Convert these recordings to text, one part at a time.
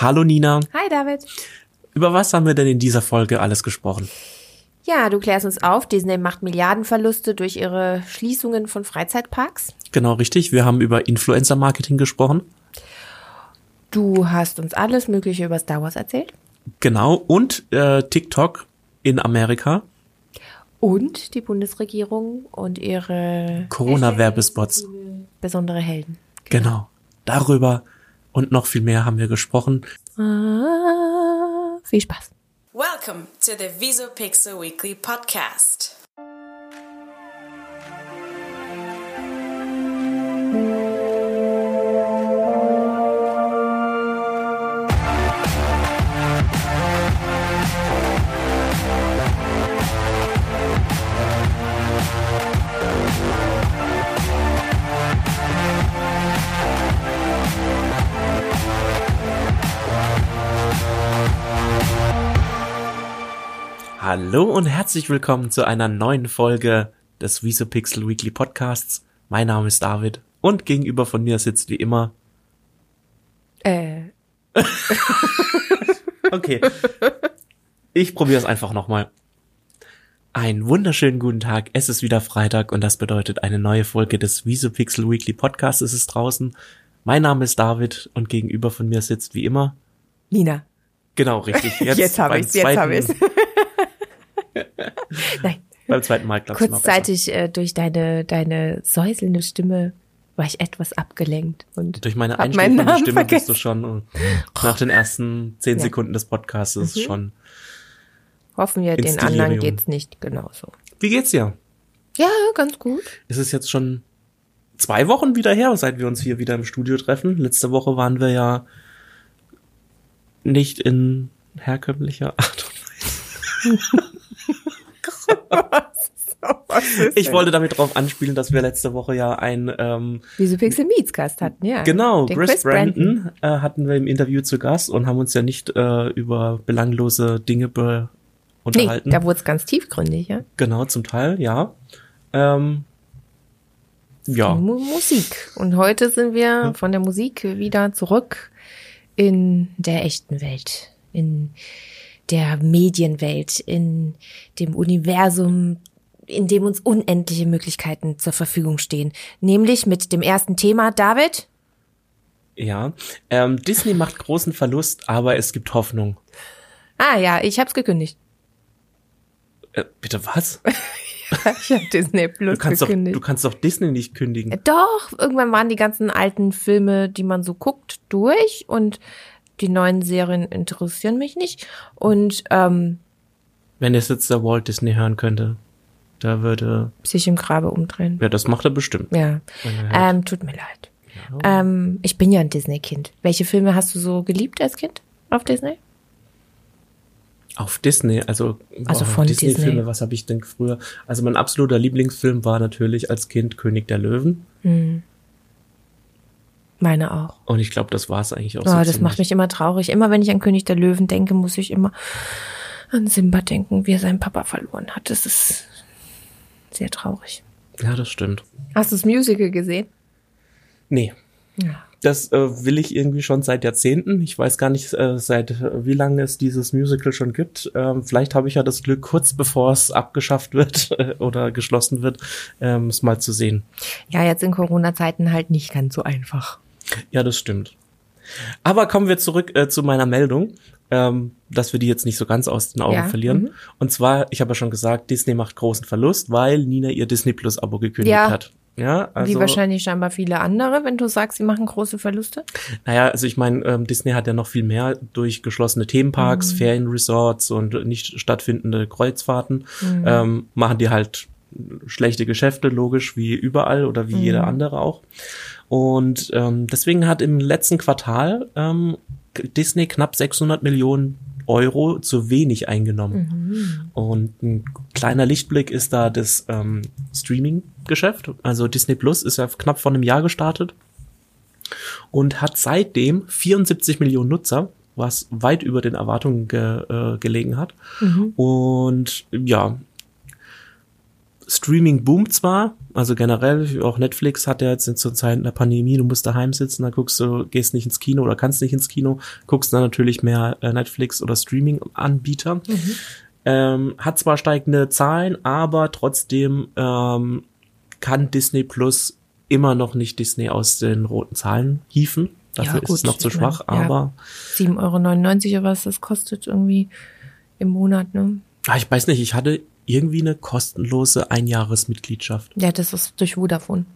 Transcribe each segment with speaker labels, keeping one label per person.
Speaker 1: Hallo Nina.
Speaker 2: Hi David.
Speaker 1: Über was haben wir denn in dieser Folge alles gesprochen?
Speaker 2: Ja, du klärst uns auf, Disney macht Milliardenverluste durch ihre Schließungen von Freizeitparks.
Speaker 1: Genau richtig, wir haben über Influencer-Marketing gesprochen.
Speaker 2: Du hast uns alles Mögliche über Star Wars erzählt.
Speaker 1: Genau, und äh, TikTok in Amerika.
Speaker 2: Und die Bundesregierung und ihre
Speaker 1: Corona-Werbespots.
Speaker 2: besondere Helden.
Speaker 1: Genau. Darüber und noch viel mehr haben wir gesprochen.
Speaker 2: Ah, viel Spaß.
Speaker 3: Welcome to the Visopixel Weekly Podcast.
Speaker 1: Hallo und herzlich willkommen zu einer neuen Folge des Visopixel Weekly Podcasts. Mein Name ist David und gegenüber von mir sitzt wie immer.
Speaker 2: Äh,
Speaker 1: Okay. Ich probiere es einfach nochmal. Einen wunderschönen guten Tag. Es ist wieder Freitag und das bedeutet eine neue Folge des Visopixel Weekly Podcasts ist es draußen. Mein Name ist David und gegenüber von mir sitzt wie immer.
Speaker 2: Nina.
Speaker 1: Genau, richtig. Jetzt,
Speaker 2: Jetzt hab
Speaker 1: beim
Speaker 2: ich's, jetzt hab
Speaker 1: zweiten-
Speaker 2: ich's. Nein,
Speaker 1: Beim zweiten Mal mal besser.
Speaker 2: kurzzeitig äh, durch deine, deine säuselnde Stimme war ich etwas abgelenkt und
Speaker 1: Durch meine einschläfernde Stimme bist du
Speaker 2: vergessen.
Speaker 1: schon äh, nach den ersten zehn
Speaker 2: Ja.
Speaker 1: Sekunden des Podcasts
Speaker 2: Mhm.
Speaker 1: schon.
Speaker 2: Hoffen wir, den anderen geht's nicht genauso.
Speaker 1: Wie geht's dir?
Speaker 2: Ja, ganz gut.
Speaker 1: Es ist jetzt schon zwei Wochen wieder her, seit wir uns hier wieder im Studio treffen. Letzte Woche waren wir ja nicht in herkömmlicher Art. Ich wollte damit drauf anspielen, dass wir letzte Woche ja ein ähm,
Speaker 2: Wieso Pixel Meets Gast hatten, ja.
Speaker 1: Genau,
Speaker 2: Den
Speaker 1: Chris, Brandon, Äh, hatten wir im Interview zu Gast und haben uns ja nicht äh, über belanglose Dinge be
Speaker 2: Nee,
Speaker 1: unterhalten.
Speaker 2: da wurde es ganz tiefgründig, ja.
Speaker 1: genau, zum Teil, ja. Ähm, ja,
Speaker 2: Mu Musik. Und heute sind wir von der Musik wieder zurück in der echten Welt, in der Medienwelt, in dem Universum, in dem uns unendliche Möglichkeiten zur Verfügung stehen. Nämlich mit dem ersten Thema, David.
Speaker 1: ja. Ähm, Disney macht großen Verlust, aber es gibt Hoffnung.
Speaker 2: Ah ja, ich hab's gekündigt.
Speaker 1: Äh, bitte was?
Speaker 2: Ich hab Disney Plus
Speaker 1: Du kannst, doch,
Speaker 2: gekündigt.
Speaker 1: du kannst doch Disney nicht kündigen.
Speaker 2: Doch, irgendwann waren die ganzen alten Filme, die man so guckt, durch und die neuen Serien interessieren mich nicht. Und ähm,
Speaker 1: Wenn es jetzt der Walt Disney hören könnte, da würde,
Speaker 2: sich im Grabe umdrehen.
Speaker 1: ja, das macht er bestimmt.
Speaker 2: Ja,
Speaker 1: er
Speaker 2: ähm, tut mir leid. Ähm, ich bin ja ein Disney-Kind. Welche Filme hast du so geliebt als Kind auf Disney?
Speaker 1: Auf Disney, also,
Speaker 2: Also
Speaker 1: boah,
Speaker 2: von
Speaker 1: Disney-Filme,
Speaker 2: Disney.
Speaker 1: was habe ich denn früher? Also mein absoluter Lieblingsfilm war natürlich als Kind König der Löwen.
Speaker 2: Meine auch.
Speaker 1: Und ich glaube, das war es eigentlich auch
Speaker 2: Oh,
Speaker 1: so.
Speaker 2: das
Speaker 1: ziemlich.
Speaker 2: macht mich immer traurig. Immer wenn ich an König der Löwen denke, muss ich immer an Simba denken, wie er seinen Papa verloren hat. Das ist sehr traurig.
Speaker 1: Ja, das stimmt.
Speaker 2: Hast du das Musical gesehen?
Speaker 1: Nee.
Speaker 2: Ja.
Speaker 1: Das äh, will ich irgendwie schon seit Jahrzehnten. Ich weiß gar nicht, äh, seit äh, wie lange es dieses Musical schon gibt. Ähm, vielleicht habe ich ja das Glück, kurz bevor es abgeschafft wird äh, oder geschlossen wird, ähm, es mal zu sehen.
Speaker 2: Ja, jetzt in Corona-Zeiten halt nicht ganz so einfach.
Speaker 1: Ja, das stimmt. Aber kommen wir zurück äh, zu meiner Meldung, ähm, dass wir die jetzt nicht so ganz aus den Augen
Speaker 2: Ja,
Speaker 1: verlieren.
Speaker 2: mhm.
Speaker 1: Und zwar, ich habe ja schon gesagt, Disney macht großen Verlust, weil Nina ihr Disney Plus Abo gekündigt
Speaker 2: Ja.
Speaker 1: hat. Ja, also,
Speaker 2: Wie wahrscheinlich scheinbar viele andere, wenn du sagst, sie machen große Verluste.
Speaker 1: naja, also ich meine, ähm, Disney hat ja noch viel mehr durch geschlossene Themenparks,
Speaker 2: Mhm.
Speaker 1: Ferienresorts und nicht stattfindende Kreuzfahrten,
Speaker 2: Mhm.
Speaker 1: ähm, machen die halt schlechte Geschäfte, logisch, wie überall oder wie jeder
Speaker 2: Mhm.
Speaker 1: andere auch. Und ähm, deswegen hat im letzten Quartal ähm, Disney knapp 600 Millionen Euro zu wenig eingenommen. Und ein kleiner Lichtblick ist da das ähm, Streaming-Geschäft. Also Disney Plus ist ja knapp vor einem Jahr gestartet und hat seitdem 74 Millionen Nutzer, was weit über den Erwartungen ge, äh, gelegen hat. Und ja, Streaming boomt zwar, also generell, auch Netflix hat ja jetzt zur Zeit der Pandemie, du musst daheim sitzen, da guckst du, gehst nicht ins Kino oder kannst nicht ins Kino, guckst dann natürlich mehr äh, Netflix oder Streaming-Anbieter. Mhm. Ähm, hat zwar steigende Zahlen, aber trotzdem ähm, kann Disney Plus immer noch nicht Disney aus den roten Zahlen hieven. Dafür ja, gut, ist es noch zu schwach, meine, aber.
Speaker 2: Ja, 7,99 Euro oder was das kostet irgendwie im Monat, ne?
Speaker 1: Ah, ich weiß nicht, ich hatte irgendwie eine kostenlose Einjahresmitgliedschaft.
Speaker 2: Ja, das ist durch Vodafone,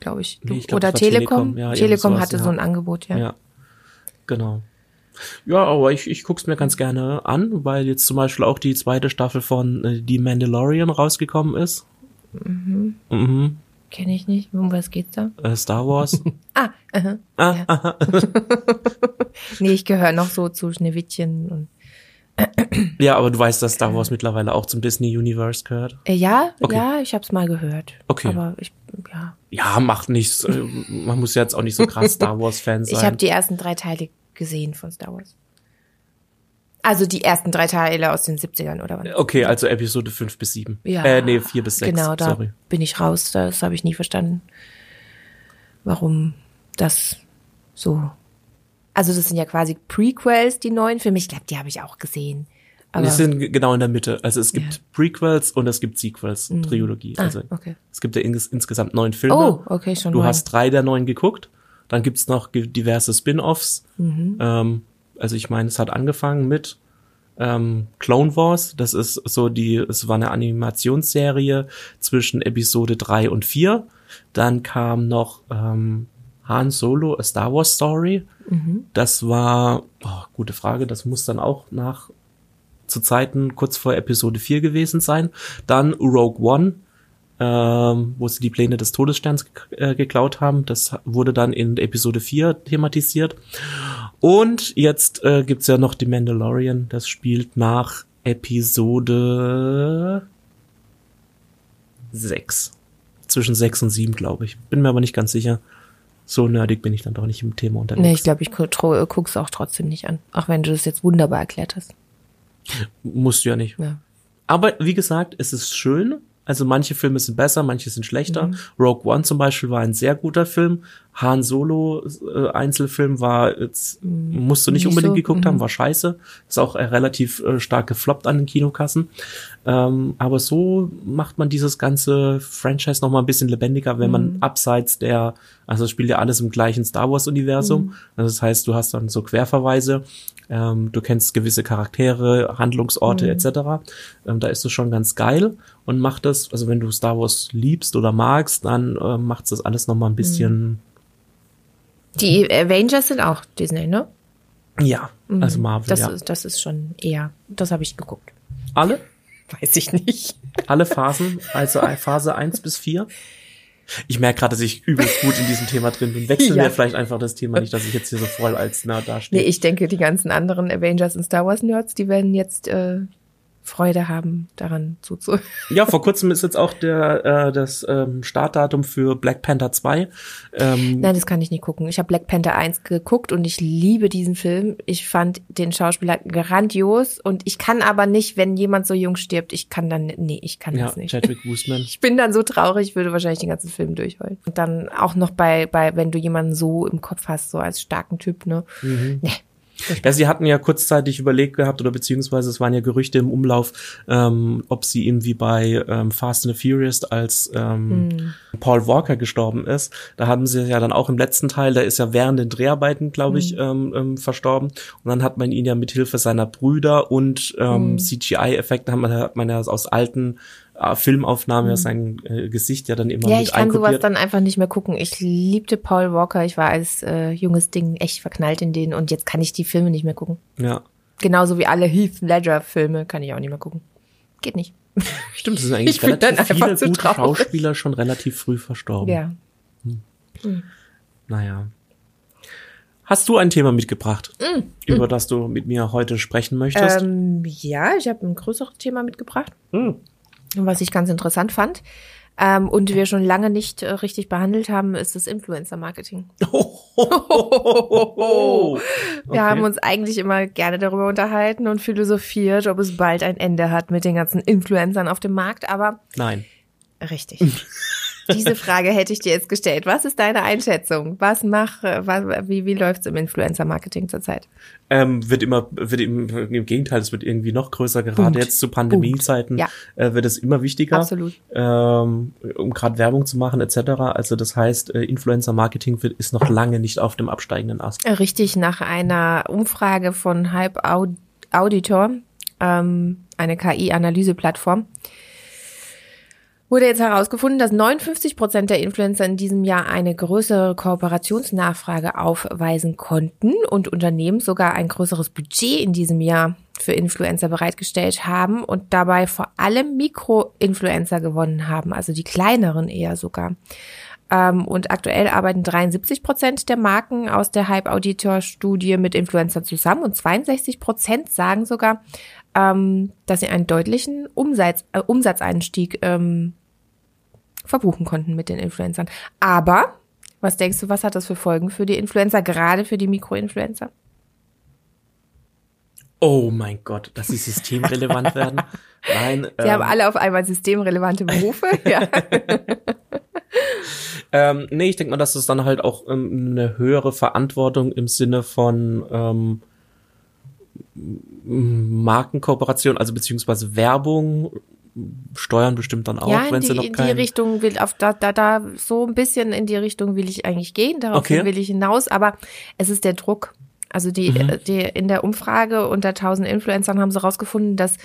Speaker 2: glaube ich. Nee, ich glaub, Oder Telekom. Telekom, ja, Telekom hatte ja. so ein Angebot, ja.
Speaker 1: Ja, genau. Ja, aber ich, ich guck's mir ganz gerne an, weil jetzt zum Beispiel auch die zweite Staffel von äh, Die Mandalorian rausgekommen ist.
Speaker 2: Mhm. Mhm. Kenne ich nicht. Um was geht's da?
Speaker 1: Äh, Star Wars.
Speaker 2: ah, aha. Ah, ja. aha. nee, ich gehöre noch so zu Schneewittchen und
Speaker 1: ja, aber du weißt, dass Star Wars mittlerweile auch zum Disney Universe gehört?
Speaker 2: Äh, ja, okay. ja, ich hab's mal gehört.
Speaker 1: Okay.
Speaker 2: Aber ich, ja.
Speaker 1: Ja, macht nichts. Äh, man muss jetzt auch nicht so krass Star Wars Fan sein.
Speaker 2: Ich habe die ersten drei Teile gesehen von Star Wars. Also die ersten drei Teile aus den 70ern oder was?
Speaker 1: Okay, also Episode 5 bis 7.
Speaker 2: Ja.
Speaker 1: Äh, nee, 4 bis 6.
Speaker 2: Genau, da
Speaker 1: Sorry.
Speaker 2: bin ich raus. Das habe ich nie verstanden. Warum das so also das sind ja quasi Prequels, die neuen Filme. Ich glaube, die habe ich auch gesehen.
Speaker 1: Aber die sind genau in der Mitte. Also es gibt ja. Prequels und es gibt Sequels, mhm. Trilogie.
Speaker 2: Ah,
Speaker 1: also
Speaker 2: okay.
Speaker 1: es gibt ja ins, insgesamt neun Filme.
Speaker 2: Oh, okay, schon.
Speaker 1: Du
Speaker 2: neun.
Speaker 1: hast drei der neun geguckt. Dann gibt's noch diverse Spin-offs. Mhm. Ähm, also ich meine, es hat angefangen mit ähm, Clone Wars. Das ist so die, es war eine Animationsserie zwischen Episode drei und vier. Dann kam noch ähm, Han Solo, A Star Wars Story. Mhm. Das war, oh, gute Frage, das muss dann auch nach zu Zeiten kurz vor Episode 4 gewesen sein. Dann Rogue One, ähm, wo sie die Pläne des Todessterns äh, geklaut haben. Das wurde dann in Episode 4 thematisiert. Und jetzt äh, gibt's ja noch die Mandalorian, das spielt nach Episode 6. Zwischen 6 und 7, glaube ich. Bin mir aber nicht ganz sicher so nerdig bin ich dann doch nicht im Thema unterwegs.
Speaker 2: Nee, ich glaube, ich guck's auch trotzdem nicht an. Auch wenn du das jetzt wunderbar erklärt hast.
Speaker 1: Musst du ja nicht. Ja. Aber wie gesagt, es ist schön. Also manche Filme sind besser, manche sind schlechter. Mhm. Rogue One zum Beispiel war ein sehr guter Film. Han Solo äh, Einzelfilm war jetzt, mhm. musst du nicht, nicht unbedingt so. geguckt mhm. haben, war scheiße. Ist auch äh, relativ äh, stark gefloppt an den Kinokassen. Ähm, aber so macht man dieses ganze Franchise noch mal ein bisschen lebendiger, wenn man mhm. abseits der, also spielt ja alles im gleichen Star Wars Universum. Mhm. Also das heißt, du hast dann so Querverweise ähm, du kennst gewisse Charaktere, Handlungsorte mhm. etc. Ähm, da ist es schon ganz geil und macht das, also wenn du Star Wars liebst oder magst, dann äh, macht das alles noch mal ein bisschen.
Speaker 2: Die Avengers sind auch Disney, ne?
Speaker 1: Ja, mhm. also Marvel.
Speaker 2: Das,
Speaker 1: ja.
Speaker 2: ist, das ist schon eher, das habe ich geguckt.
Speaker 1: Alle?
Speaker 2: Weiß ich nicht.
Speaker 1: Alle Phasen, also Phase 1 bis 4? Ich merke gerade, dass ich übelst gut in diesem Thema drin bin. Wechseln ja. wir vielleicht einfach das Thema nicht, dass ich jetzt hier so voll als Nerd dastehe.
Speaker 2: Nee, ich denke, die ganzen anderen Avengers und Star Wars Nerds, die werden jetzt äh, Freude haben, daran zuzuhören.
Speaker 1: Ja, vor kurzem ist jetzt auch der äh, das ähm, Startdatum für Black Panther 2.
Speaker 2: Ähm, Nein, das kann ich nicht gucken. Ich habe Black Panther 1 geguckt und ich liebe diesen Film. Ich fand den Schauspieler grandios und ich kann aber nicht, wenn jemand so jung stirbt, ich kann dann nee, ich kann ja, das nicht.
Speaker 1: Chadwick Boseman.
Speaker 2: Ich bin dann so traurig, ich würde wahrscheinlich den ganzen Film durchheulen. Und dann auch noch bei bei wenn du jemanden so im Kopf hast, so als starken Typ, ne? Mhm. Nee
Speaker 1: ja, sie hatten ja kurzzeitig überlegt gehabt, oder beziehungsweise es waren ja Gerüchte im Umlauf, ähm, ob sie ihm wie bei ähm, Fast and the Furious als ähm, hm. Paul Walker gestorben ist. Da hatten sie ja dann auch im letzten Teil, der ist ja während den Dreharbeiten, glaube ich, hm. ähm, ähm, verstorben. Und dann hat man ihn ja mit Hilfe seiner Brüder und ähm, hm. CGI-Effekten hat man, hat man ja aus alten Filmaufnahme mhm. sein äh, Gesicht ja dann immer
Speaker 2: Ja, ich kann sowas dann einfach nicht mehr gucken. Ich liebte Paul Walker. Ich war als äh, junges Ding echt verknallt in den und jetzt kann ich die Filme nicht mehr gucken.
Speaker 1: Ja.
Speaker 2: Genauso wie alle Heath Ledger Filme kann ich auch nicht mehr gucken. Geht nicht.
Speaker 1: Stimmt, es sind eigentlich ich relativ viele gute traurig. Schauspieler schon relativ früh verstorben.
Speaker 2: Ja.
Speaker 1: Hm. Hm. Naja. Hast du ein Thema mitgebracht, mm, über mm. das du mit mir heute sprechen möchtest?
Speaker 2: Ähm, ja, ich habe ein größeres Thema mitgebracht. Mm was ich ganz interessant fand. Ähm, und wir schon lange nicht äh, richtig behandelt haben, ist das Influencer-Marketing.
Speaker 1: Oh,
Speaker 2: wir okay. haben uns eigentlich immer gerne darüber unterhalten und philosophiert, ob es bald ein Ende hat mit den ganzen Influencern auf dem Markt, aber
Speaker 1: nein.
Speaker 2: Richtig. Diese Frage hätte ich dir jetzt gestellt. Was ist deine Einschätzung? Was mach, was, wie, wie läuft's im Influencer-Marketing zurzeit?
Speaker 1: Ähm, wird immer, wird im, im Gegenteil, es wird irgendwie noch größer. Gerade
Speaker 2: Punkt.
Speaker 1: jetzt zu Pandemiezeiten
Speaker 2: Ja.
Speaker 1: äh, wird es immer wichtiger,
Speaker 2: Absolut.
Speaker 1: ähm, um gerade Werbung zu machen etc. Also das heißt, äh, Influencer-Marketing ist noch lange nicht auf dem absteigenden Ast.
Speaker 2: Richtig, nach einer Umfrage von Hype Aud- Auditor, ähm, eine KI-Analyseplattform, wurde jetzt herausgefunden, dass 59 Prozent der Influencer in diesem Jahr eine größere Kooperationsnachfrage aufweisen konnten und Unternehmen sogar ein größeres Budget in diesem Jahr für Influencer bereitgestellt haben und dabei vor allem Mikro-Influencer gewonnen haben, also die kleineren eher sogar. Ähm, und aktuell arbeiten 73 Prozent der Marken aus der Hype-Auditor-Studie mit Influencern zusammen und 62 Prozent sagen sogar, ähm, dass sie einen deutlichen Umsatz, äh, Umsatzeinstieg ähm, verbuchen konnten mit den Influencern. Aber, was denkst du, was hat das für Folgen für die Influencer, gerade für die Mikroinfluencer?
Speaker 1: Oh mein Gott, dass sie systemrelevant werden. Nein,
Speaker 2: Sie haben alle auf einmal systemrelevante Berufe. ja.
Speaker 1: Ähm, nee, ich denke mal, dass es dann halt auch ähm, eine höhere Verantwortung im Sinne von ähm, Markenkooperation, also beziehungsweise Werbung, Steuern bestimmt dann auch,
Speaker 2: ja, in
Speaker 1: wenn
Speaker 2: die,
Speaker 1: sie noch
Speaker 2: in die
Speaker 1: kein...
Speaker 2: Richtung will, auf da, da, da, so ein bisschen in die Richtung will ich eigentlich gehen, darauf
Speaker 1: Okay.
Speaker 2: will ich hinaus, aber es ist der Druck. Also die,
Speaker 1: Mhm.
Speaker 2: die, in der Umfrage unter 1000 Influencern haben sie rausgefunden, dass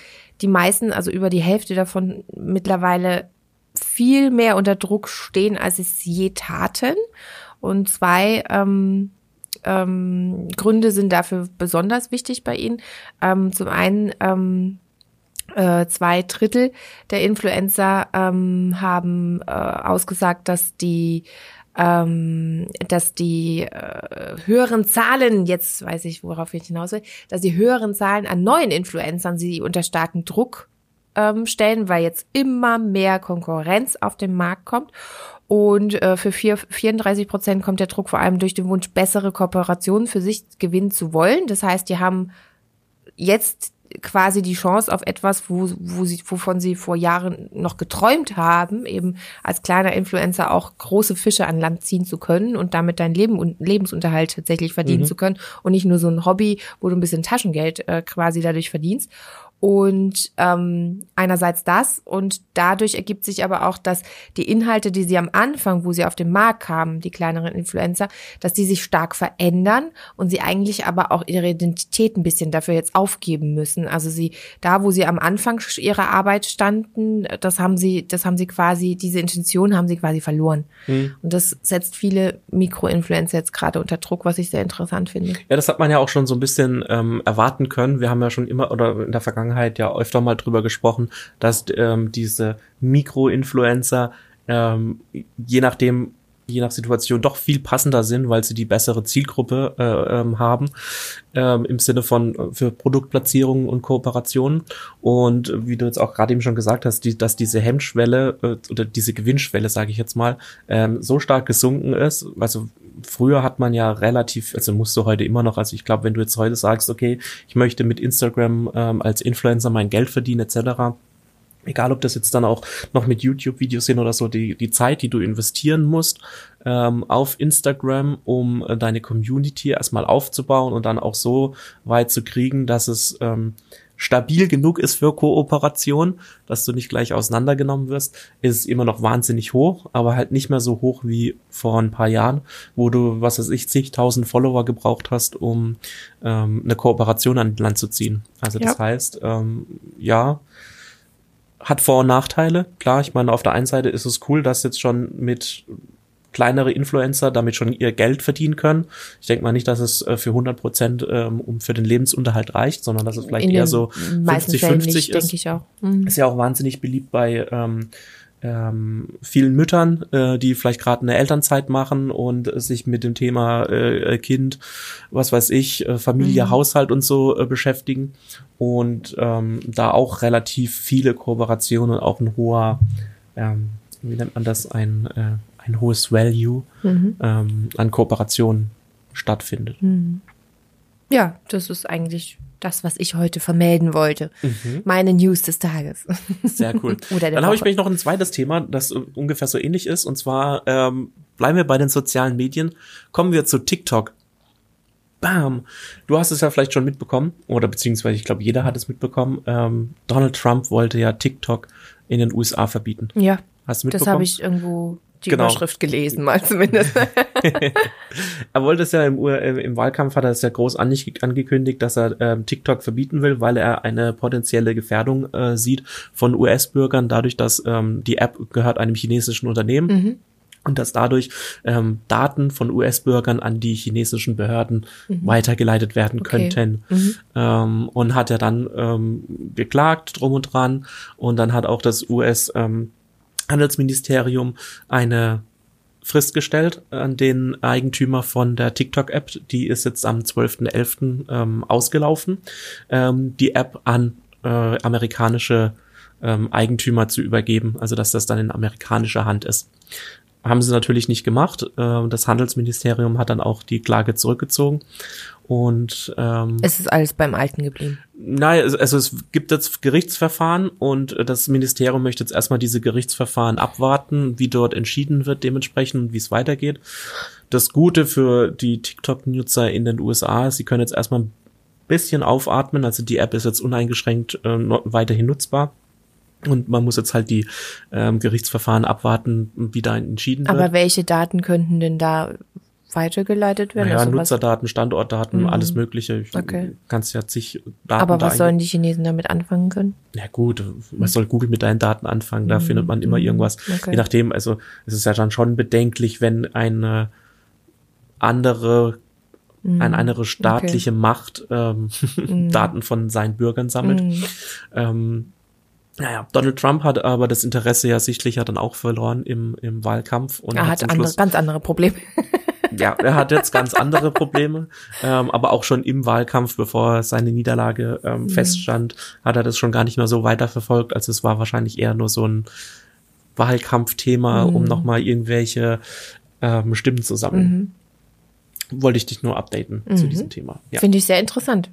Speaker 2: die meisten, also über die Hälfte davon mittlerweile viel mehr unter Druck stehen, als sie es je taten. Und zwei, ähm, ähm, Gründe sind dafür besonders wichtig bei ihnen. Ähm, zum einen ähm, äh, zwei Drittel der Influencer ähm, haben äh, ausgesagt, dass die ähm, dass die äh, höheren Zahlen, jetzt weiß ich, worauf ich hinaus will, dass die höheren Zahlen an neuen Influencern sie unter starken Druck ähm, stellen, weil jetzt immer mehr Konkurrenz auf den Markt kommt. Und äh, für vier, 34 Prozent kommt der Druck vor allem durch den Wunsch, bessere Kooperationen für sich gewinnen zu wollen. Das heißt, die haben jetzt quasi die Chance auf etwas, wo, wo sie, wovon sie vor Jahren noch geträumt haben, eben als kleiner Influencer auch große Fische an Land ziehen zu können und damit dein Leben und Lebensunterhalt tatsächlich verdienen zu können und nicht nur so ein Hobby, wo du ein bisschen Taschengeld äh, quasi dadurch verdienst. Und ähm, einerseits das und dadurch ergibt sich aber auch, dass die Inhalte, die sie am Anfang, wo sie auf den Markt kamen, die kleineren Influencer, dass die sich stark verändern und sie eigentlich aber auch ihre Identität ein bisschen dafür jetzt aufgeben müssen. Also sie, da wo sie am Anfang ihrer Arbeit standen, das haben sie, das haben sie quasi, diese Intention haben sie quasi verloren. Und das setzt viele Mikroinfluencer jetzt gerade unter Druck, was ich sehr interessant finde.
Speaker 1: Ja, das hat man ja auch schon so ein bisschen ähm, erwarten können. Wir haben ja schon immer oder in der Vergangenheit ja öfter mal drüber gesprochen, dass ähm, diese Mikro-Influencer ähm, je nachdem je nach Situation doch viel passender sind, weil sie die bessere Zielgruppe äh, ähm, haben ähm, im Sinne von äh, für Produktplatzierungen und Kooperationen und wie du jetzt auch gerade eben schon gesagt hast, die, dass diese Hemmschwelle äh, oder diese Gewinnschwelle, sage ich jetzt mal, ähm, so stark gesunken ist. Also früher hat man ja relativ, also musst du heute immer noch, also ich glaube, wenn du jetzt heute sagst, okay, ich möchte mit Instagram ähm, als Influencer mein Geld verdienen etc., egal ob das jetzt dann auch noch mit YouTube-Videos sind oder so, die, die Zeit, die du investieren musst ähm, auf Instagram, um äh, deine Community erstmal aufzubauen und dann auch so weit zu kriegen, dass es ähm, stabil genug ist für Kooperation, dass du nicht gleich auseinandergenommen wirst, ist immer noch wahnsinnig hoch, aber halt nicht mehr so hoch wie vor ein paar Jahren, wo du, was weiß ich, zigtausend Follower gebraucht hast, um ähm, eine Kooperation an Land zu ziehen. Also das
Speaker 2: Ja.
Speaker 1: heißt, ähm, ja, hat Vor- und Nachteile. Klar, ich meine, auf der einen Seite ist es cool, dass jetzt schon mit kleinere Influencer damit schon ihr Geld verdienen können. Ich denke mal nicht, dass es äh, für 100 Prozent ähm, um für den Lebensunterhalt reicht, sondern dass es vielleicht eher so
Speaker 2: meisten Fällen
Speaker 1: 50-50
Speaker 2: nicht,
Speaker 1: ist.
Speaker 2: denke ich auch. Mhm.
Speaker 1: Ist ja auch wahnsinnig beliebt bei ähm, ähm, vielen Müttern, äh, die vielleicht gerade eine Elternzeit machen und äh, sich mit dem Thema äh, Kind, was weiß ich, äh, Familie,
Speaker 2: Mhm.
Speaker 1: Haushalt und so äh, beschäftigen und ähm, da auch relativ viele Kooperationen und auch ein hoher, ähm, wie nennt man das, ein, äh, ein hohes Value
Speaker 2: Mhm.
Speaker 1: ähm, an Kooperationen stattfindet.
Speaker 2: Ja, das ist eigentlich das, was ich heute vermelden wollte. Meine News des Tages.
Speaker 1: Sehr cool. Dann habe ich mich noch ein zweites Thema, das äh, ungefähr so ähnlich ist. Und zwar ähm, bleiben wir bei den sozialen Medien. Kommen wir zu TikTok. Bam. Du hast es ja vielleicht schon mitbekommen, oder beziehungsweise ich glaube, jeder hat es mitbekommen. Ähm, Donald Trump wollte ja TikTok in den USA verbieten.
Speaker 2: Ja,
Speaker 1: Hast du
Speaker 2: das
Speaker 1: mitbekommen?
Speaker 2: habe ich irgendwo die
Speaker 1: Genau.
Speaker 2: Überschrift gelesen, mal zumindest.
Speaker 1: Er wollte es ja im, äh, im Wahlkampf hat er es ja groß ange- angekündigt, dass er ähm, TikTok verbieten will, weil er eine potenzielle Gefährdung äh, sieht von US-Bürgern, dadurch, dass ähm, die App gehört einem chinesischen Unternehmen.
Speaker 2: Mhm.
Speaker 1: Und dass dadurch ähm, Daten von US-Bürgern an die chinesischen Behörden weitergeleitet werden
Speaker 2: Mhm. Okay.
Speaker 1: könnten. Ähm, und hat ja dann ähm, geklagt drum und dran. Und dann hat auch das US ähm, Handelsministerium eine Frist gestellt an den Eigentümer von der TikTok-App. Die ist jetzt am 12.11. Ähm, ausgelaufen, ähm, die App an äh, amerikanische ähm, Eigentümer zu übergeben, also dass das dann in amerikanischer Hand ist. Haben sie natürlich nicht gemacht. Äh, das Handelsministerium hat dann auch die Klage zurückgezogen. Und ähm,
Speaker 2: es ist alles beim Alten geblieben.
Speaker 1: Nein, also es gibt jetzt Gerichtsverfahren und das Ministerium möchte jetzt erstmal diese Gerichtsverfahren abwarten, wie dort entschieden wird dementsprechend und wie es weitergeht. Das Gute für die TikTok-Nutzer in den USA ist, sie können jetzt erstmal ein bisschen aufatmen, also die App ist jetzt uneingeschränkt äh, weiterhin nutzbar. Und man muss jetzt halt die ähm, Gerichtsverfahren abwarten, wie da entschieden wird.
Speaker 2: Aber welche Daten könnten denn da weitergeleitet werden?
Speaker 1: naja,
Speaker 2: Also was-
Speaker 1: Nutzerdaten, Standortdaten, alles Mögliche. Ich,
Speaker 2: Okay.
Speaker 1: Kannst ja zig Daten
Speaker 2: aber
Speaker 1: da
Speaker 2: was sollen die Chinesen damit anfangen können?
Speaker 1: Na gut, was soll Google mit deinen Daten anfangen? Da findet man immer irgendwas.
Speaker 2: Okay.
Speaker 1: Je nachdem, also es ist ja dann schon bedenklich, wenn eine andere, eine andere staatliche Macht ähm, Daten von seinen Bürgern sammelt. Ähm, naja, Donald Trump hat aber das Interesse ja sichtlich ja dann auch verloren im, im Wahlkampf und
Speaker 2: Er hat
Speaker 1: zum
Speaker 2: andere,
Speaker 1: Schluss,
Speaker 2: ganz andere Probleme.
Speaker 1: ja, er hat jetzt ganz andere Probleme, ähm, aber auch schon im Wahlkampf, bevor seine Niederlage ähm, feststand, hat er das schon gar nicht mehr so weiterverfolgt. Also es war wahrscheinlich eher nur so ein Wahlkampfthema, um nochmal irgendwelche ähm, Stimmen zu sammeln. Wollte ich dich nur updaten zu diesem Thema. Ja.
Speaker 2: Finde ich sehr interessant.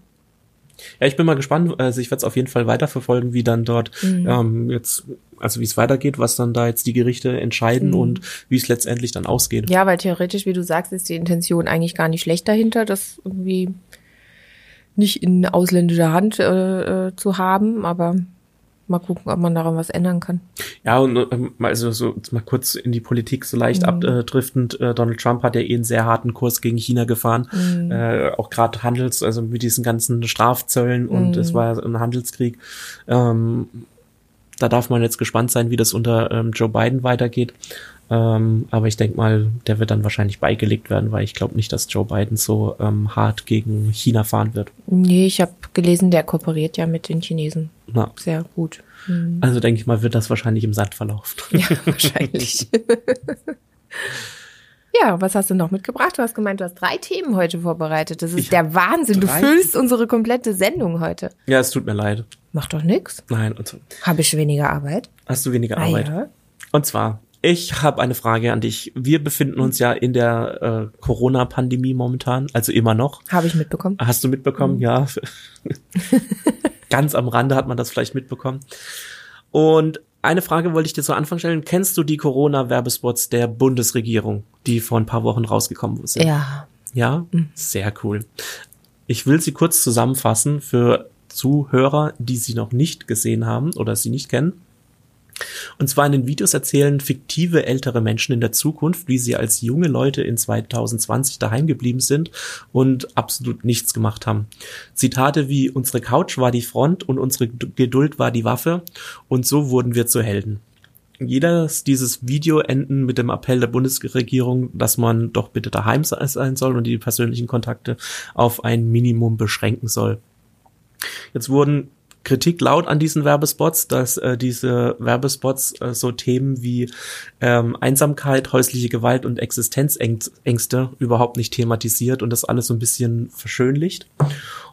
Speaker 1: Ja, ich bin mal gespannt. Also ich werde es auf jeden Fall weiterverfolgen, wie dann dort ähm, jetzt, also wie es weitergeht, was dann da jetzt die Gerichte entscheiden und wie es letztendlich dann ausgeht.
Speaker 2: Ja, weil theoretisch, wie du sagst, ist die Intention eigentlich gar nicht schlecht dahinter, das irgendwie nicht in ausländischer Hand äh, äh, zu haben, aber mal gucken, ob man daran was ändern kann.
Speaker 1: Ja, und ähm, also so mal kurz in die Politik so leicht abdriftend. Äh, Donald Trump hat ja eh einen sehr harten Kurs gegen China gefahren. Äh, auch gerade Handels, also mit diesen ganzen Strafzöllen und es war ein Handelskrieg. Ähm, da darf man jetzt gespannt sein, wie das unter ähm, Joe Biden weitergeht. Ähm, aber ich denke mal, der wird dann wahrscheinlich beigelegt werden, weil ich glaube nicht, dass Joe Biden so ähm, hart gegen China fahren wird.
Speaker 2: Nee, ich habe gelesen, der kooperiert ja mit den Chinesen
Speaker 1: Na,
Speaker 2: sehr gut.
Speaker 1: also denke ich mal, wird das wahrscheinlich im Sand verlaufen.
Speaker 2: Ja, wahrscheinlich. ja, was hast du noch mitgebracht? Du hast gemeint, du hast drei Themen heute vorbereitet. Das ist
Speaker 1: Ich
Speaker 2: der Wahnsinn. Du füllst unsere komplette Sendung heute.
Speaker 1: ja, es tut mir leid.
Speaker 2: Macht doch nix.
Speaker 1: Nein, und so.
Speaker 2: Habe ich weniger Arbeit?
Speaker 1: Hast du weniger
Speaker 2: Ah,
Speaker 1: Arbeit?
Speaker 2: ja.
Speaker 1: Und zwar, ich habe eine Frage an dich. Wir befinden uns ja in der äh, Corona-Pandemie momentan, also immer noch.
Speaker 2: Habe ich mitbekommen.
Speaker 1: Hast du mitbekommen? Ja. Ganz am Rande hat man das vielleicht mitbekommen. Und eine Frage wollte ich dir zu Anfang stellen. Kennst du die Corona-Werbespots der Bundesregierung, die vor ein paar Wochen rausgekommen sind?
Speaker 2: Ja.
Speaker 1: Ja, sehr cool. Ich will sie kurz zusammenfassen für Zuhörer, die sie noch nicht gesehen haben oder sie nicht kennen. Und zwar in den Videos erzählen fiktive ältere Menschen in der Zukunft, wie sie als junge Leute in 2020 daheim geblieben sind und absolut nichts gemacht haben. Zitate wie unsere Couch war die Front und unsere Geduld war die Waffe und so wurden wir zu Helden. Jedes dieses Video enden mit dem Appell der Bundesregierung, dass man doch bitte daheim sein soll und die persönlichen Kontakte auf ein Minimum beschränken soll. Jetzt wurden Kritik laut an diesen Werbespots, dass äh, diese Werbespots äh, so Themen wie ähm, Einsamkeit, häusliche Gewalt und Existenzängste überhaupt nicht thematisiert und das alles so ein bisschen verschönlicht.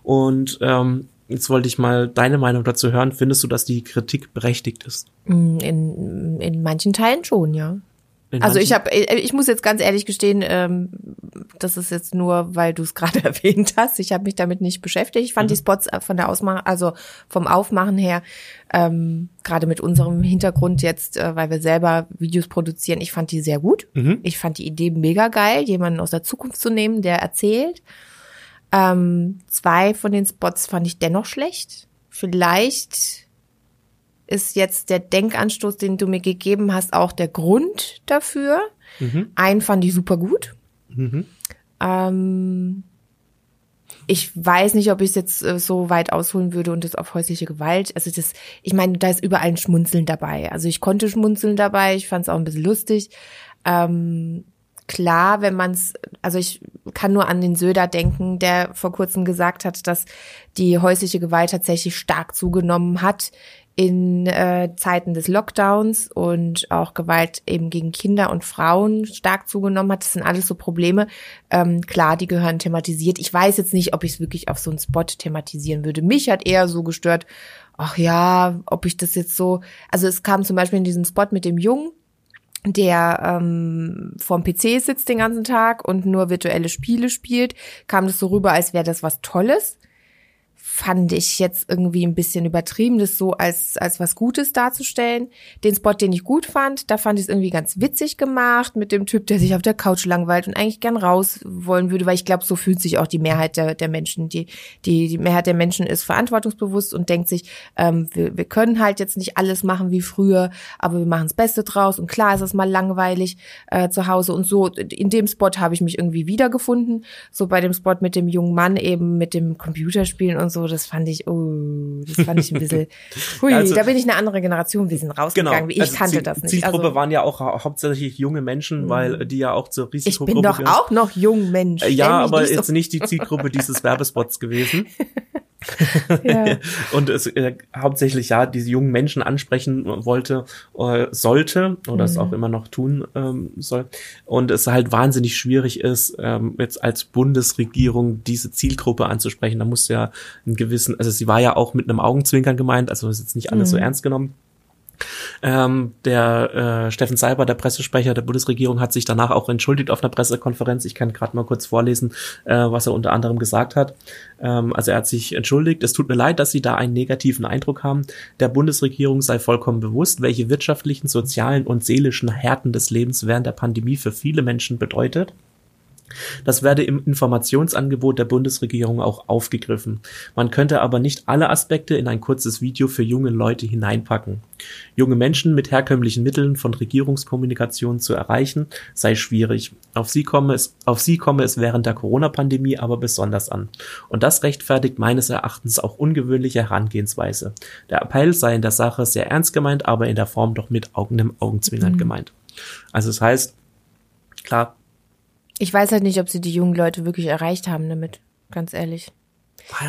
Speaker 1: Und ähm, jetzt wollte ich mal deine Meinung dazu hören. Findest du, dass die Kritik berechtigt ist?
Speaker 2: Mm, In, in manchen Teilen schon, ja.
Speaker 1: In
Speaker 2: Also ich habe, ich muss jetzt ganz ehrlich gestehen, ähm, das ist jetzt nur, weil du es gerade erwähnt hast. Ich habe mich damit nicht beschäftigt. Ich fand
Speaker 1: Mhm.
Speaker 2: die Spots äh, von der Ausmach, also vom Aufmachen her, ähm, gerade mit unserem Hintergrund jetzt, äh, weil wir selber Videos produzieren, ich fand die sehr gut.
Speaker 1: Mhm.
Speaker 2: Ich fand die Idee mega geil, jemanden aus der Zukunft zu nehmen, der erzählt. Ähm, zwei von den Spots fand ich dennoch schlecht. Vielleicht ist jetzt der Denkanstoß, den du mir gegeben hast, auch der Grund dafür. Einen fand ich super gut. Ähm, ich weiß nicht, ob ich es jetzt äh, so weit ausholen würde und das auf häusliche Gewalt. Also das, ich meine, da ist überall ein Schmunzeln dabei. Also ich konnte schmunzeln dabei, ich fand es auch ein bisschen lustig. Ähm, klar, wenn man es, also ich kann nur an den Söder denken, der vor kurzem gesagt hat, dass die häusliche Gewalt tatsächlich stark zugenommen hat in äh, Zeiten des Lockdowns und auch Gewalt eben gegen Kinder und Frauen stark zugenommen hat. Das sind alles so Probleme. Ähm, klar, die gehören thematisiert. Ich weiß jetzt nicht, ob ich es wirklich auf so einen Spot thematisieren würde. Mich hat eher so gestört, ach ja, ob ich das jetzt so, also es kam zum Beispiel in diesem Spot mit dem Jungen, der ähm, vorm PC sitzt den ganzen Tag und nur virtuelle Spiele spielt, kam das so rüber, als wäre das was Tolles. Fand ich jetzt irgendwie ein bisschen übertrieben, das so als, als was Gutes darzustellen. Den Spot, den ich gut fand, da fand ich es irgendwie ganz witzig gemacht mit dem Typ, der sich auf der Couch langweilt und eigentlich gern raus wollen würde, weil ich glaube, so fühlt sich auch die Mehrheit der, der Menschen. Die, die, die Mehrheit der Menschen ist verantwortungsbewusst und denkt sich, ähm, wir, wir können halt jetzt nicht alles machen wie früher, aber wir machen das Beste draus und klar ist es mal langweilig äh, zu Hause und so. In dem Spot habe ich mich irgendwie wiedergefunden. So bei dem Spot mit dem jungen Mann eben mit dem Computerspielen und so, das fand ich, oh, das fand ich ein bisschen, hui,
Speaker 1: Also-
Speaker 2: da bin ich eine andere Generation, wir sind rausgegangen, ich
Speaker 1: Also
Speaker 2: kannte
Speaker 1: Ziel-
Speaker 2: das nicht.
Speaker 1: Zielgruppe
Speaker 2: Also,
Speaker 1: waren ja auch hau- hauptsächlich junge Menschen, weil die ja auch zur
Speaker 2: ich
Speaker 1: Risikogruppe
Speaker 2: bin doch auch noch jung, Mensch.
Speaker 1: Ja, aber jetzt nicht die Zielgruppe dieses Werbespots gewesen.
Speaker 2: ja.
Speaker 1: Und es äh, hauptsächlich ja diese jungen Menschen ansprechen wollte, äh, sollte oder es
Speaker 2: Mhm.
Speaker 1: auch immer noch tun ähm, soll. Und es halt wahnsinnig schwierig ist, ähm, jetzt als Bundesregierung diese Zielgruppe anzusprechen. Da muss ja einen gewissen, also sie war ja auch mit einem Augenzwinkern gemeint, also ist jetzt nicht alles
Speaker 2: Mhm.
Speaker 1: so ernst genommen. Ähm, der äh, Steffen Seiber, der Pressesprecher der Bundesregierung, hat sich danach auch entschuldigt auf einer Pressekonferenz. Ich kann gerade mal kurz vorlesen, äh, was er unter anderem gesagt hat. Ähm, also er hat sich entschuldigt. Es tut mir leid, dass Sie da einen negativen Eindruck haben. Der Bundesregierung sei vollkommen bewusst, welche wirtschaftlichen, sozialen und seelischen Härten des Lebens während der Pandemie für viele Menschen bedeutet. Das werde im Informationsangebot der Bundesregierung auch aufgegriffen. Man könnte aber nicht alle Aspekte in ein kurzes Video für junge Leute hineinpacken. Junge Menschen mit herkömmlichen Mitteln von Regierungskommunikation zu erreichen, sei schwierig. Auf sie komme es, auf sie komme es während der Corona-Pandemie aber besonders an. Und das rechtfertigt meines Erachtens auch ungewöhnliche Herangehensweise. Der Appell sei in der Sache sehr ernst gemeint, aber in der Form doch mit Augen im Augenzwinkern gemeint. Also es heißt, klar,
Speaker 2: Ich weiß halt nicht, ob sie die jungen Leute wirklich erreicht haben damit, ganz ehrlich.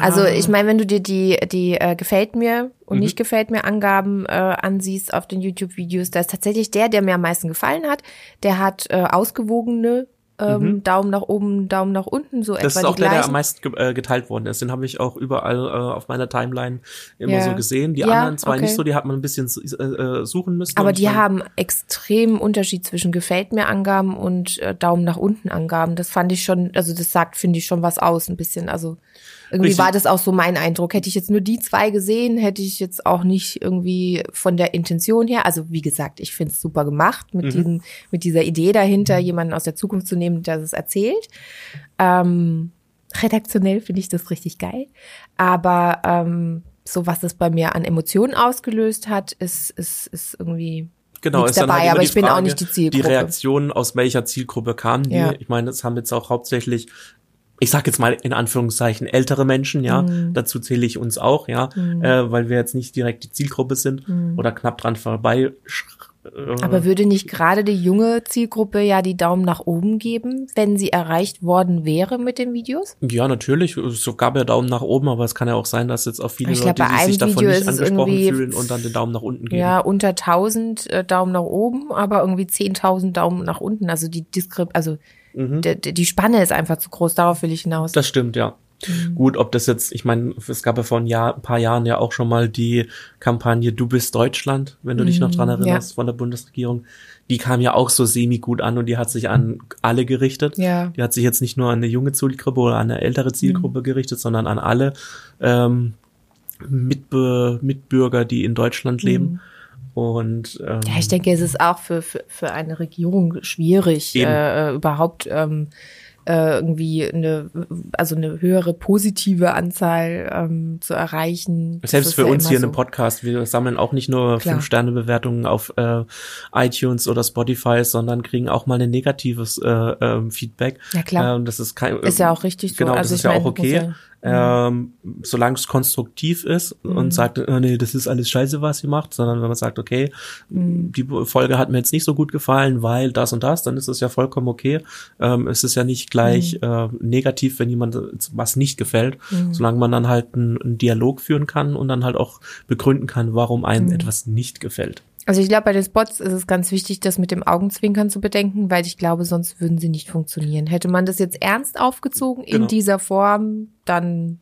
Speaker 2: Also ich meine, wenn du dir die die äh, gefällt mir und nicht gefällt mir Angaben äh, ansiehst auf den YouTube-Videos, da ist tatsächlich der, der mir am meisten gefallen hat. Der hat äh, ausgewogene ähm, Daumen nach oben, Daumen nach unten, so
Speaker 1: Mhm. Das
Speaker 2: etwa
Speaker 1: ist auch
Speaker 2: die
Speaker 1: der, der
Speaker 2: gleichen.
Speaker 1: am meisten äh, geteilt worden ist. Den habe ich auch überall äh, auf meiner Timeline immer
Speaker 2: Ja.
Speaker 1: so gesehen. Die
Speaker 2: Ja,
Speaker 1: anderen zwei
Speaker 2: okay.
Speaker 1: nicht so, die hat man ein bisschen äh, äh, suchen müssen.
Speaker 2: Aber die haben extremen Unterschied zwischen gefällt mir Angaben und äh, Daumen nach unten Angaben. Das fand ich schon, also das sagt, finde ich schon was aus, ein bisschen. Also irgendwie
Speaker 1: Richtig.
Speaker 2: war das auch so mein Eindruck. Hätte ich jetzt nur die zwei gesehen, hätte ich jetzt auch nicht irgendwie von der Intention her. Also wie gesagt, ich finde es super gemacht mit diesem, mit dieser Idee dahinter, jemanden aus der Zukunft zu nehmen, der das erzählt. Ähm, redaktionell finde ich das richtig geil. Aber ähm, so was es bei mir an Emotionen ausgelöst hat, ist, ist, ist irgendwie
Speaker 1: Genau, ist
Speaker 2: dabei,
Speaker 1: halt
Speaker 2: aber ich bin auch
Speaker 1: Frage,
Speaker 2: nicht die Zielgruppe.
Speaker 1: Die Reaktionen, aus welcher Zielgruppe kamen die?
Speaker 2: Ja.
Speaker 1: Ich meine, das haben jetzt auch hauptsächlich, ich sag jetzt mal in Anführungszeichen, ältere Menschen, ja.
Speaker 2: Mhm.
Speaker 1: Dazu zähle ich uns auch, ja, äh, weil wir jetzt nicht direkt die Zielgruppe sind oder knapp dran vorbei. äh,
Speaker 2: Aber würde nicht gerade die junge Zielgruppe ja die Daumen nach oben geben, wenn sie erreicht worden wäre mit den Videos?
Speaker 1: Ja, natürlich. Es gab ja Daumen nach oben, aber es kann ja auch sein, dass jetzt auch viele
Speaker 2: glaub,
Speaker 1: Leute, die sich davon
Speaker 2: Video
Speaker 1: nicht angesprochen fühlen und dann den Daumen nach unten geben.
Speaker 2: Ja, unter 1000 äh, Daumen nach oben, aber irgendwie 10.000 Daumen nach unten. Also die Diskrep, also
Speaker 1: Mhm.
Speaker 2: die Spanne ist einfach zu groß. Darauf will ich hinaus.
Speaker 1: Das stimmt, ja. Mhm. Gut, ob das jetzt, ich meine, es gab ja vor ein, Jahr, ein paar Jahren ja auch schon mal die Kampagne Du bist Deutschland, wenn du dich noch dran mhm, erinnerst, ja. von der Bundesregierung. Die kam ja auch so semi gut an und die hat sich an alle gerichtet.
Speaker 2: Ja.
Speaker 1: Die hat sich jetzt nicht nur an eine junge Zielgruppe oder an eine ältere Zielgruppe mhm. gerichtet, sondern an alle ähm, Mitbe Mitbürger, die in Deutschland leben. Und
Speaker 2: ähm, ja, ich denke, es ist auch für, für, für eine Regierung schwierig, äh, überhaupt ähm, äh, irgendwie eine, also eine höhere positive Anzahl ähm, zu erreichen.
Speaker 1: Selbst für ja uns hier so. in einem Podcast, wir sammeln auch nicht nur Fünf-Sterne-Bewertungen auf äh, iTunes oder Spotify, sondern kriegen auch mal ein negatives äh, äh, Feedback.
Speaker 2: Ja klar.
Speaker 1: Ähm, das ist kein,
Speaker 2: ist ja auch richtig so.
Speaker 1: Genau, also das ist ja auch okay ähm, solange es konstruktiv ist mhm. und sagt, oh, nee, das ist alles scheiße, was sie macht, sondern wenn man sagt, okay, mhm. die Folge hat mir jetzt nicht so gut gefallen, weil das und das, dann ist es ja vollkommen okay. Ähm, es ist ja nicht gleich mhm. äh, negativ, wenn jemand was nicht gefällt, mhm. solange man dann halt einen, einen, Dialog führen kann und dann halt auch begründen kann, warum einem mhm. etwas nicht gefällt.
Speaker 2: Also ich glaube, bei den Spots ist es ganz wichtig, das mit dem Augenzwinkern zu bedenken, weil ich glaube, sonst würden sie nicht funktionieren. Hätte man das jetzt ernst aufgezogen genau. in dieser Form, dann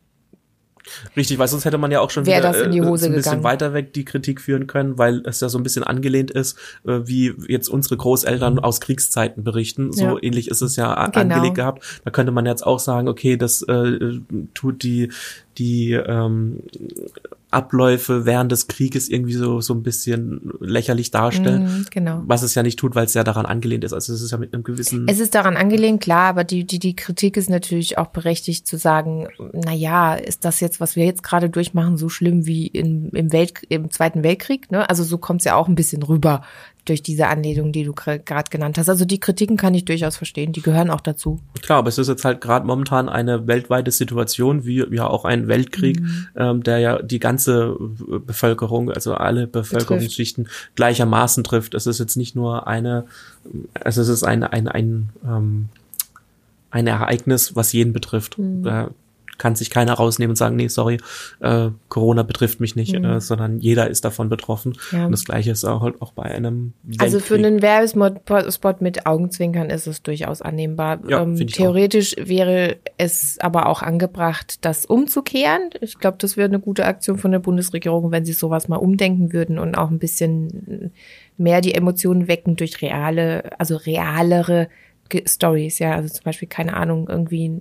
Speaker 1: Richtig, weil sonst hätte man ja auch schon
Speaker 2: wieder
Speaker 1: äh, ein bisschen
Speaker 2: gegangen.
Speaker 1: weiter weg die Kritik führen können, weil es ja so ein bisschen angelehnt ist, äh, wie jetzt unsere Großeltern aus Kriegszeiten berichten. So ja. ähnlich ist es ja genau. angelegt gehabt. Da könnte man jetzt auch sagen, okay, das äh, tut die die ähm, Abläufe während des Krieges irgendwie so so ein bisschen lächerlich darstellen.
Speaker 2: Mm, genau.
Speaker 1: Was es ja nicht tut, weil es ja daran angelehnt ist. Also es ist ja mit einem gewissen.
Speaker 2: Es ist daran angelehnt, klar, aber die die die Kritik ist natürlich auch berechtigt zu sagen, na ja, ist das jetzt, was wir jetzt gerade durchmachen, so schlimm wie in, im Welt im Zweiten Weltkrieg? Ne? Also so kommt es ja auch ein bisschen rüber durch diese Anlehnung, die du gerade genannt hast. Also die Kritiken kann ich durchaus verstehen, die gehören auch dazu.
Speaker 1: Klar, aber es ist jetzt halt gerade momentan eine weltweite Situation, wie ja auch ein Weltkrieg, mhm. ähm, der ja die ganze Bevölkerung, also alle Bevölkerungsschichten betrifft. gleichermaßen trifft. Es ist jetzt nicht nur eine, also es ist ein, ein, ein, ähm, ein Ereignis, was jeden betrifft. Mhm. Da kann sich keiner rausnehmen und sagen, nee, sorry, äh, Corona betrifft mich nicht, mhm. äh, sondern jeder ist davon betroffen. Ja. Und das Gleiche ist auch, halt auch bei einem
Speaker 2: Weltkrieg. Also für einen Werbespot mit Augenzwinkern ist es durchaus annehmbar. Ja, ähm, theoretisch auch. wäre es aber auch angebracht, das umzukehren. Ich glaube, das wäre eine gute Aktion von der Bundesregierung, wenn sie sowas mal umdenken würden und auch ein bisschen mehr die Emotionen wecken durch reale, also realere Stories, ja, also zum Beispiel, keine Ahnung, irgendwie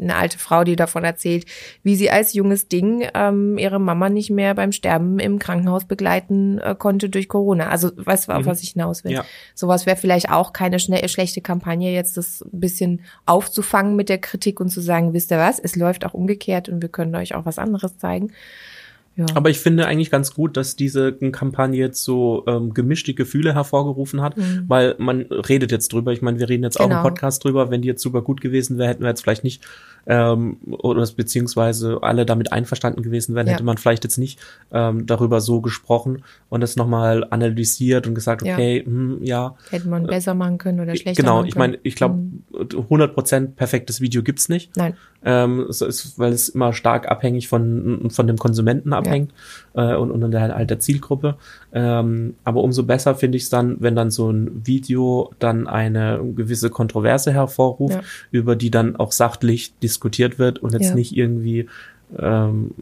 Speaker 2: eine alte Frau, die davon erzählt, wie sie als junges Ding ähm, ihre Mama nicht mehr beim Sterben im Krankenhaus begleiten äh, konnte durch Corona. Also weißt du, auf mhm. was ich hinaus will? Ja. Sowas wäre vielleicht auch keine schnell, schlechte Kampagne, jetzt das ein bisschen aufzufangen mit der Kritik und zu sagen, wisst ihr was, es läuft auch umgekehrt und wir können euch auch was anderes zeigen.
Speaker 1: Ja. Aber ich finde eigentlich ganz gut, dass diese Kampagne jetzt so ähm, gemischte Gefühle hervorgerufen hat, mhm. weil man redet jetzt drüber. Ich meine, wir reden jetzt genau. auch im genau. Podcast drüber. Wenn die jetzt super gut gewesen wäre, hätten wir jetzt vielleicht nicht ähm, oder beziehungsweise alle damit einverstanden gewesen wären, ja. hätte man vielleicht jetzt nicht ähm, darüber so gesprochen und es nochmal analysiert und gesagt, okay, ja, hm, ja
Speaker 2: hätte man besser machen können oder schlechter
Speaker 1: genau,
Speaker 2: machen
Speaker 1: können. Genau, ich meine, ich glaube, mhm. 100% perfektes Video gibt's nicht.
Speaker 2: Nein.
Speaker 1: Ähm, es ist, weil es immer stark abhängig von von dem Konsumenten abhängt ja. äh, und, und der, halt der Zielgruppe. Ähm, aber umso besser finde ich es dann, wenn dann so ein Video dann eine gewisse Kontroverse hervorruft, über die dann auch sachlich diskutiert diskutiert wird und jetzt ja. nicht irgendwie ähm,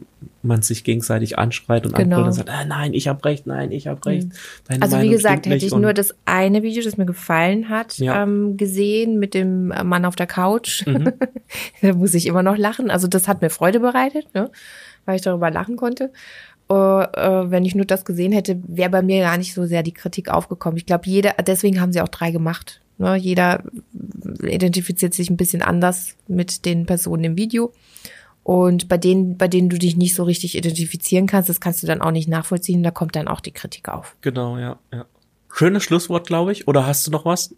Speaker 1: man sich gegenseitig anschreit und genau. und sagt, ah, nein, ich habe recht, nein, ich habe recht.
Speaker 2: Deine also Meinung wie gesagt, hätte ich nur das eine Video, das mir gefallen hat, ja. ähm, gesehen mit dem Mann auf der Couch. Mhm. da muss ich immer noch lachen. Also das hat mir Freude bereitet, ne? Weil ich darüber lachen konnte. Uh, uh, wenn ich nur das gesehen hätte, wäre bei mir gar nicht so sehr die Kritik aufgekommen. Ich glaube, jeder, deswegen haben sie auch drei gemacht. Ne, jeder identifiziert sich ein bisschen anders mit den Personen im Video. Und bei denen, bei denen du dich nicht so richtig identifizieren kannst, das kannst du dann auch nicht nachvollziehen, da kommt dann auch die Kritik auf.
Speaker 1: Genau, ja, ja. Schönes Schlusswort, glaube ich. Oder hast du noch was?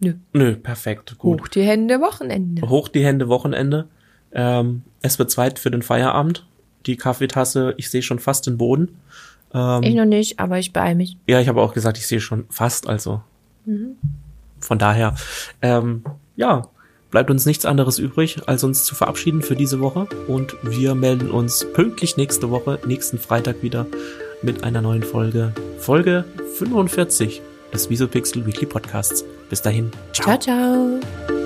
Speaker 2: Nö.
Speaker 1: Nö, perfekt. Gut.
Speaker 2: Hoch die Hände Wochenende.
Speaker 1: Hoch die Hände Wochenende. Ähm, es wird Zeit für den Feierabend. Die Kaffeetasse, ich sehe schon fast den Boden.
Speaker 2: Ähm, ich noch nicht, aber ich beeile mich.
Speaker 1: Ja, ich habe auch gesagt, ich sehe schon fast, also. Mhm von daher, ähm, ja, bleibt uns nichts anderes übrig, als uns zu verabschieden für diese Woche. Und wir melden uns pünktlich nächste Woche, nächsten Freitag wieder mit einer neuen Folge. Folge 45 des Visopixel Weekly Podcasts. Bis dahin.
Speaker 2: Ciao, ciao. ciao.